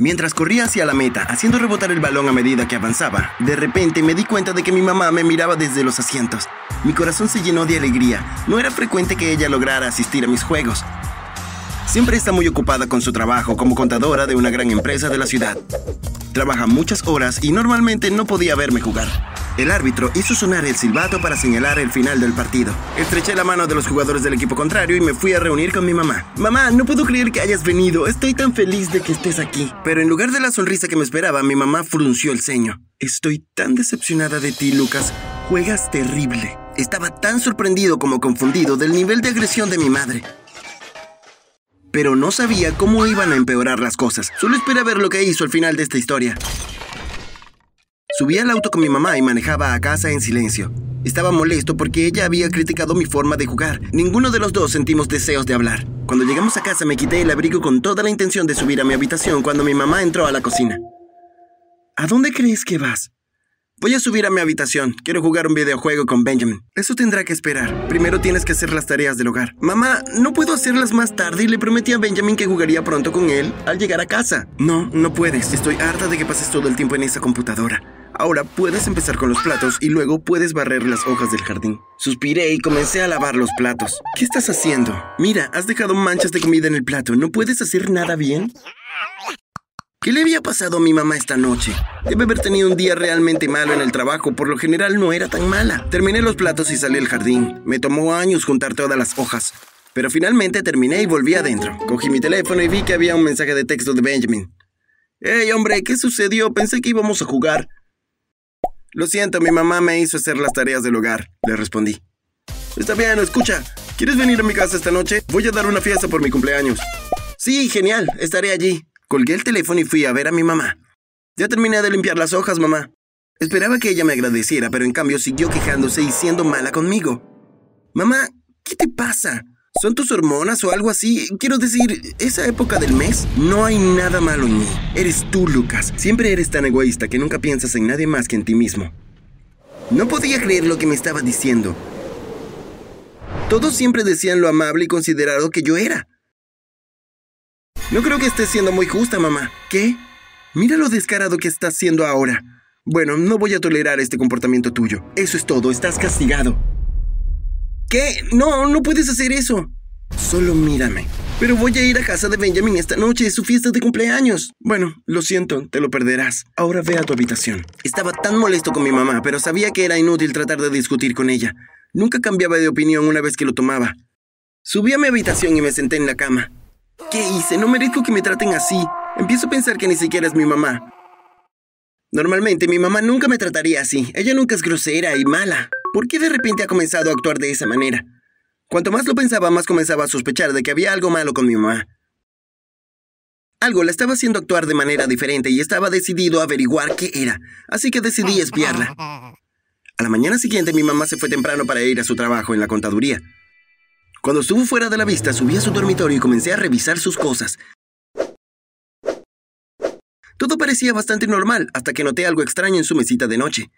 Mientras corría hacia la meta, haciendo rebotar el balón a medida que avanzaba, de repente me di cuenta de que mi mamá me miraba desde los asientos. Mi corazón se llenó de alegría. No era frecuente que ella lograra asistir a mis juegos. Siempre está muy ocupada con su trabajo como contadora de una gran empresa de la ciudad. Trabaja muchas horas y normalmente no podía verme jugar. El árbitro hizo sonar el silbato para señalar el final del partido. Estreché la mano de los jugadores del equipo contrario y me fui a reunir con mi mamá. Mamá, no puedo creer que hayas venido. Estoy tan feliz de que estés aquí. Pero en lugar de la sonrisa que me esperaba, mi mamá frunció el ceño. Estoy tan decepcionada de ti, Lucas. Juegas terrible. Estaba tan sorprendido como confundido del nivel de agresión de mi madre. Pero no sabía cómo iban a empeorar las cosas. Solo esperé a ver lo que hizo al final de esta historia. Subí al auto con mi mamá y manejaba a casa en silencio. Estaba molesto porque ella había criticado mi forma de jugar. Ninguno de los dos sentimos deseos de hablar. Cuando llegamos a casa me quité el abrigo con toda la intención de subir a mi habitación cuando mi mamá entró a la cocina. ¿A dónde crees que vas? Voy a subir a mi habitación. Quiero jugar un videojuego con Benjamin. Eso tendrá que esperar. Primero tienes que hacer las tareas del hogar. Mamá, no puedo hacerlas más tarde y le prometí a Benjamin que jugaría pronto con él al llegar a casa. No, no puedes. Estoy harta de que pases todo el tiempo en esa computadora. Ahora puedes empezar con los platos y luego puedes barrer las hojas del jardín. Suspiré y comencé a lavar los platos. ¿Qué estás haciendo? Mira, has dejado manchas de comida en el plato. ¿No puedes hacer nada bien? ¿Qué le había pasado a mi mamá esta noche? Debe haber tenido un día realmente malo en el trabajo, por lo general no era tan mala. Terminé los platos y salí al jardín. Me tomó años juntar todas las hojas. Pero finalmente terminé y volví adentro. Cogí mi teléfono y vi que había un mensaje de texto de Benjamin. ¡Hey, hombre! ¿Qué sucedió? Pensé que íbamos a jugar. Lo siento, mi mamá me hizo hacer las tareas del hogar, le respondí. Está bien, escucha. ¿Quieres venir a mi casa esta noche? Voy a dar una fiesta por mi cumpleaños. Sí, genial, estaré allí. Colgué el teléfono y fui a ver a mi mamá. Ya terminé de limpiar las hojas, mamá. Esperaba que ella me agradeciera, pero en cambio siguió quejándose y siendo mala conmigo. Mamá, ¿qué te pasa? ¿Son tus hormonas o algo así? Quiero decir, esa época del mes, no hay nada malo en mí. Eres tú, Lucas. Siempre eres tan egoísta que nunca piensas en nadie más que en ti mismo. No podía creer lo que me estaba diciendo. Todos siempre decían lo amable y considerado que yo era. No creo que estés siendo muy justa, mamá. ¿Qué? Mira lo descarado que estás siendo ahora. Bueno, no voy a tolerar este comportamiento tuyo. Eso es todo, estás castigado. ¿Qué? No, no puedes hacer eso. Solo mírame. Pero voy a ir a casa de Benjamin esta noche, es su fiesta de cumpleaños. Bueno, lo siento, te lo perderás. Ahora ve a tu habitación. Estaba tan molesto con mi mamá, pero sabía que era inútil tratar de discutir con ella. Nunca cambiaba de opinión una vez que lo tomaba. Subí a mi habitación y me senté en la cama. ¿Qué hice? No merezco que me traten así. Empiezo a pensar que ni siquiera es mi mamá. Normalmente mi mamá nunca me trataría así. Ella nunca es grosera y mala. ¿Por qué de repente ha comenzado a actuar de esa manera? Cuanto más lo pensaba, más comenzaba a sospechar de que había algo malo con mi mamá. Algo la estaba haciendo actuar de manera diferente y estaba decidido a averiguar qué era, así que decidí espiarla. A la mañana siguiente mi mamá se fue temprano para ir a su trabajo en la contaduría. Cuando estuvo fuera de la vista, subí a su dormitorio y comencé a revisar sus cosas. Todo parecía bastante normal hasta que noté algo extraño en su mesita de noche.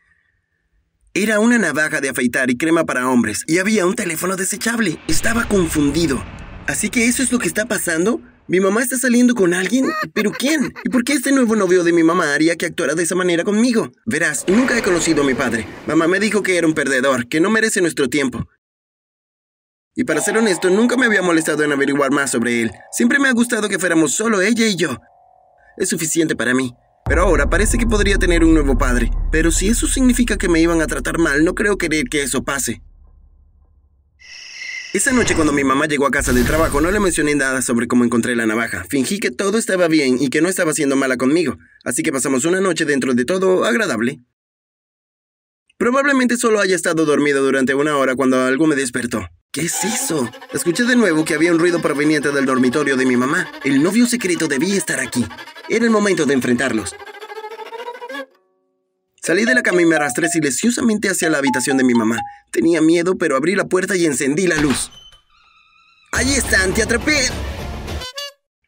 Era una navaja de afeitar y crema para hombres, y había un teléfono desechable. Estaba confundido. ¿Así que eso es lo que está pasando? ¿Mi mamá está saliendo con alguien? ¿Pero quién? ¿Y por qué este nuevo novio de mi mamá haría que actuara de esa manera conmigo? Verás, nunca he conocido a mi padre. Mamá me dijo que era un perdedor, que no merece nuestro tiempo. Y para ser honesto, nunca me había molestado en averiguar más sobre él. Siempre me ha gustado que fuéramos solo ella y yo. Es suficiente para mí. Pero ahora parece que podría tener un nuevo padre. Pero si eso significa que me iban a tratar mal, no creo querer que eso pase. Esa noche cuando mi mamá llegó a casa del trabajo no le mencioné nada sobre cómo encontré la navaja. Fingí que todo estaba bien y que no estaba siendo mala conmigo. Así que pasamos una noche dentro de todo agradable. Probablemente solo haya estado dormido durante una hora cuando algo me despertó. ¿Qué es eso? Escuché de nuevo que había un ruido proveniente del dormitorio de mi mamá. El novio secreto debía estar aquí. Era el momento de enfrentarlos. Salí de la cama y me arrastré silenciosamente hacia la habitación de mi mamá. Tenía miedo, pero abrí la puerta y encendí la luz. ¡Ahí están! ¡Te atrapé!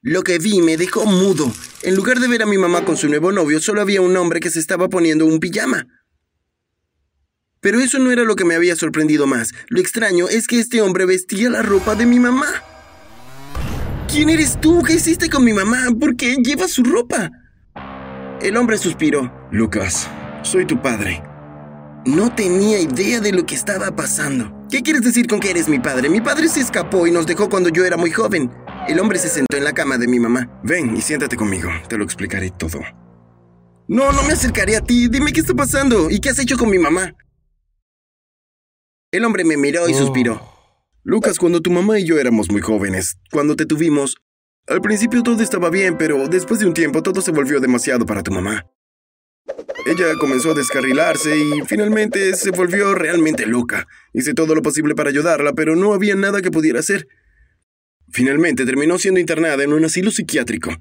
Lo que vi me dejó mudo. En lugar de ver a mi mamá con su nuevo novio, solo había un hombre que se estaba poniendo un pijama. Pero eso no era lo que me había sorprendido más. Lo extraño es que este hombre vestía la ropa de mi mamá. ¿Quién eres tú? ¿Qué hiciste con mi mamá? ¿Por qué llevas su ropa? El hombre suspiró. Lucas, soy tu padre. No tenía idea de lo que estaba pasando. ¿Qué quieres decir con que eres mi padre? Mi padre se escapó y nos dejó cuando yo era muy joven. El hombre se sentó en la cama de mi mamá. Ven y siéntate conmigo, te lo explicaré todo. No, no me acercaré a ti. Dime qué está pasando y qué has hecho con mi mamá. El hombre me miró y suspiró. Lucas, cuando tu mamá y yo éramos muy jóvenes, cuando te tuvimos, al principio todo estaba bien, pero después de un tiempo todo se volvió demasiado para tu mamá. Ella comenzó a descarrilarse y finalmente se volvió realmente loca. Hice todo lo posible para ayudarla, pero no había nada que pudiera hacer. Finalmente terminó siendo internada en un asilo psiquiátrico.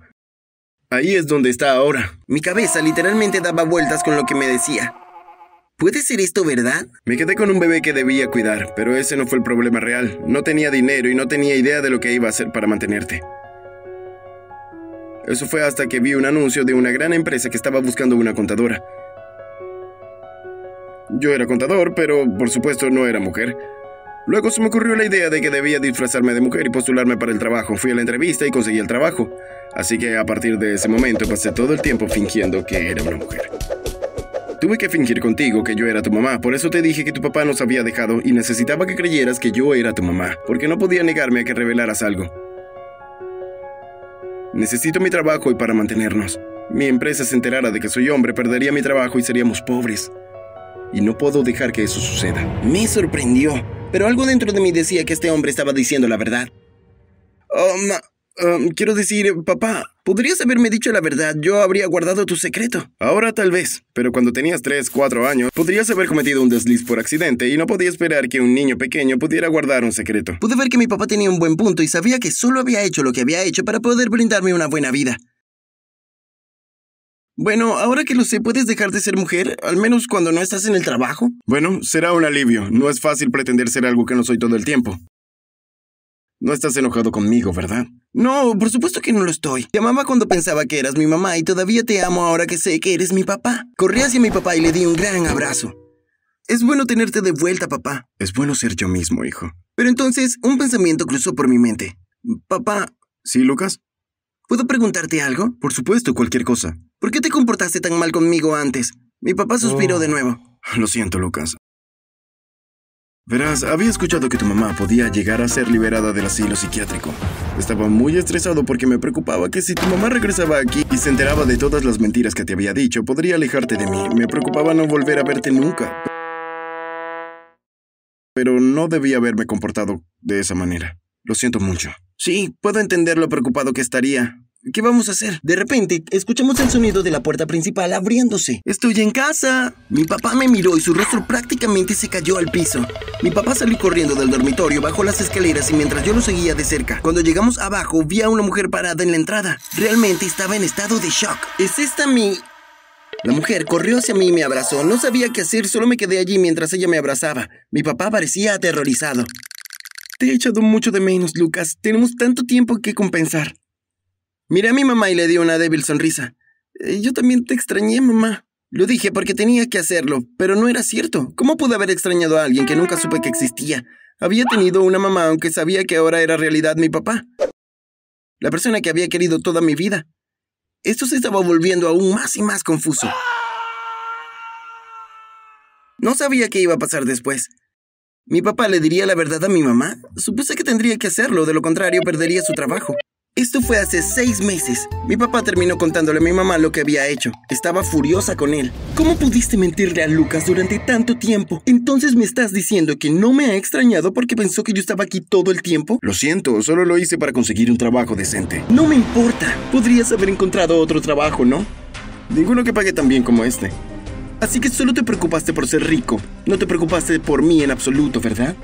Ahí es donde está ahora. Mi cabeza literalmente daba vueltas con lo que me decía. ¿Puede ser esto verdad? Me quedé con un bebé que debía cuidar, pero ese no fue el problema real. No tenía dinero y no tenía idea de lo que iba a hacer para mantenerte. Eso fue hasta que vi un anuncio de una gran empresa que estaba buscando una contadora. Yo era contador, pero por supuesto no era mujer. Luego se me ocurrió la idea de que debía disfrazarme de mujer y postularme para el trabajo. Fui a la entrevista y conseguí el trabajo. Así que a partir de ese momento pasé todo el tiempo fingiendo que era una mujer. Tuve que fingir contigo que yo era tu mamá, por eso te dije que tu papá nos había dejado y necesitaba que creyeras que yo era tu mamá, porque no podía negarme a que revelaras algo. Necesito mi trabajo y para mantenernos. Mi empresa se enterara de que soy hombre, perdería mi trabajo y seríamos pobres. Y no puedo dejar que eso suceda. Me sorprendió, pero algo dentro de mí decía que este hombre estaba diciendo la verdad. Um, um, quiero decir, papá, podrías haberme dicho la verdad, yo habría guardado tu secreto. Ahora tal vez, pero cuando tenías 3, 4 años, podrías haber cometido un desliz por accidente y no podía esperar que un niño pequeño pudiera guardar un secreto. Pude ver que mi papá tenía un buen punto y sabía que solo había hecho lo que había hecho para poder brindarme una buena vida. Bueno, ahora que lo sé, ¿puedes dejar de ser mujer? Al menos cuando no estás en el trabajo. Bueno, será un alivio. No es fácil pretender ser algo que no soy todo el tiempo. No estás enojado conmigo, ¿verdad? No, por supuesto que no lo estoy. Te amaba cuando pensaba que eras mi mamá y todavía te amo ahora que sé que eres mi papá. Corrí hacia mi papá y le di un gran abrazo. Es bueno tenerte de vuelta, papá. Es bueno ser yo mismo, hijo. Pero entonces un pensamiento cruzó por mi mente. Papá. ¿Sí, Lucas? ¿Puedo preguntarte algo? Por supuesto, cualquier cosa. ¿Por qué te comportaste tan mal conmigo antes? Mi papá suspiró de nuevo. Lo siento, Lucas. Verás, había escuchado que tu mamá podía llegar a ser liberada del asilo psiquiátrico. Estaba muy estresado porque me preocupaba que si tu mamá regresaba aquí y se enteraba de todas las mentiras que te había dicho, podría alejarte de mí. Me preocupaba no volver a verte nunca. Pero no debía haberme comportado de esa manera. Lo siento mucho. Sí, puedo entender lo preocupado que estaría. ¿Qué vamos a hacer? De repente, escuchamos el sonido de la puerta principal abriéndose. Estoy en casa. Mi papá me miró y su rostro prácticamente se cayó al piso. Mi papá salió corriendo del dormitorio, bajó las escaleras y mientras yo lo seguía de cerca, cuando llegamos abajo vi a una mujer parada en la entrada. Realmente estaba en estado de shock. ¿Es esta mi... La mujer corrió hacia mí y me abrazó. No sabía qué hacer, solo me quedé allí mientras ella me abrazaba. Mi papá parecía aterrorizado. Te he echado mucho de menos, Lucas. Tenemos tanto tiempo que compensar. Miré a mi mamá y le di una débil sonrisa. Eh, yo también te extrañé, mamá. Lo dije porque tenía que hacerlo, pero no era cierto. ¿Cómo pude haber extrañado a alguien que nunca supe que existía? Había tenido una mamá aunque sabía que ahora era realidad mi papá. La persona que había querido toda mi vida. Esto se estaba volviendo aún más y más confuso. No sabía qué iba a pasar después. ¿Mi papá le diría la verdad a mi mamá? Supuse que tendría que hacerlo, de lo contrario perdería su trabajo. Esto fue hace seis meses. Mi papá terminó contándole a mi mamá lo que había hecho. Estaba furiosa con él. ¿Cómo pudiste mentirle a Lucas durante tanto tiempo? Entonces me estás diciendo que no me ha extrañado porque pensó que yo estaba aquí todo el tiempo. Lo siento, solo lo hice para conseguir un trabajo decente. No me importa. Podrías haber encontrado otro trabajo, ¿no? Ninguno que pague tan bien como este. Así que solo te preocupaste por ser rico. No te preocupaste por mí en absoluto, ¿verdad?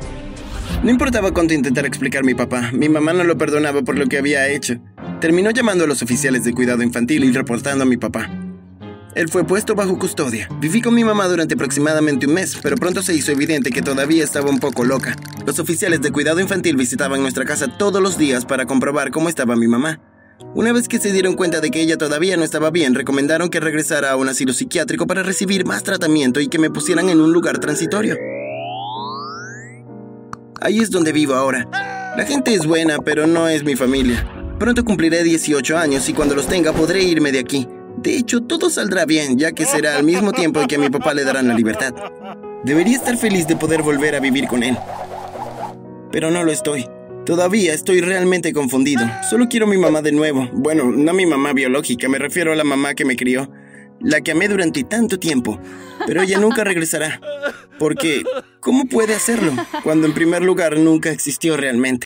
No importaba cuánto intentara explicar mi papá, mi mamá no lo perdonaba por lo que había hecho. Terminó llamando a los oficiales de cuidado infantil y reportando a mi papá. Él fue puesto bajo custodia. Viví con mi mamá durante aproximadamente un mes, pero pronto se hizo evidente que todavía estaba un poco loca. Los oficiales de cuidado infantil visitaban nuestra casa todos los días para comprobar cómo estaba mi mamá. Una vez que se dieron cuenta de que ella todavía no estaba bien, recomendaron que regresara a un asilo psiquiátrico para recibir más tratamiento y que me pusieran en un lugar transitorio. Ahí es donde vivo ahora. La gente es buena, pero no es mi familia. Pronto cumpliré 18 años y cuando los tenga podré irme de aquí. De hecho, todo saldrá bien, ya que será al mismo tiempo que a mi papá le darán la libertad. Debería estar feliz de poder volver a vivir con él. Pero no lo estoy. Todavía estoy realmente confundido. Solo quiero mi mamá de nuevo. Bueno, no mi mamá biológica, me refiero a la mamá que me crió. La que amé durante tanto tiempo. Pero ella nunca regresará. Porque, ¿cómo puede hacerlo? Cuando en primer lugar nunca existió realmente.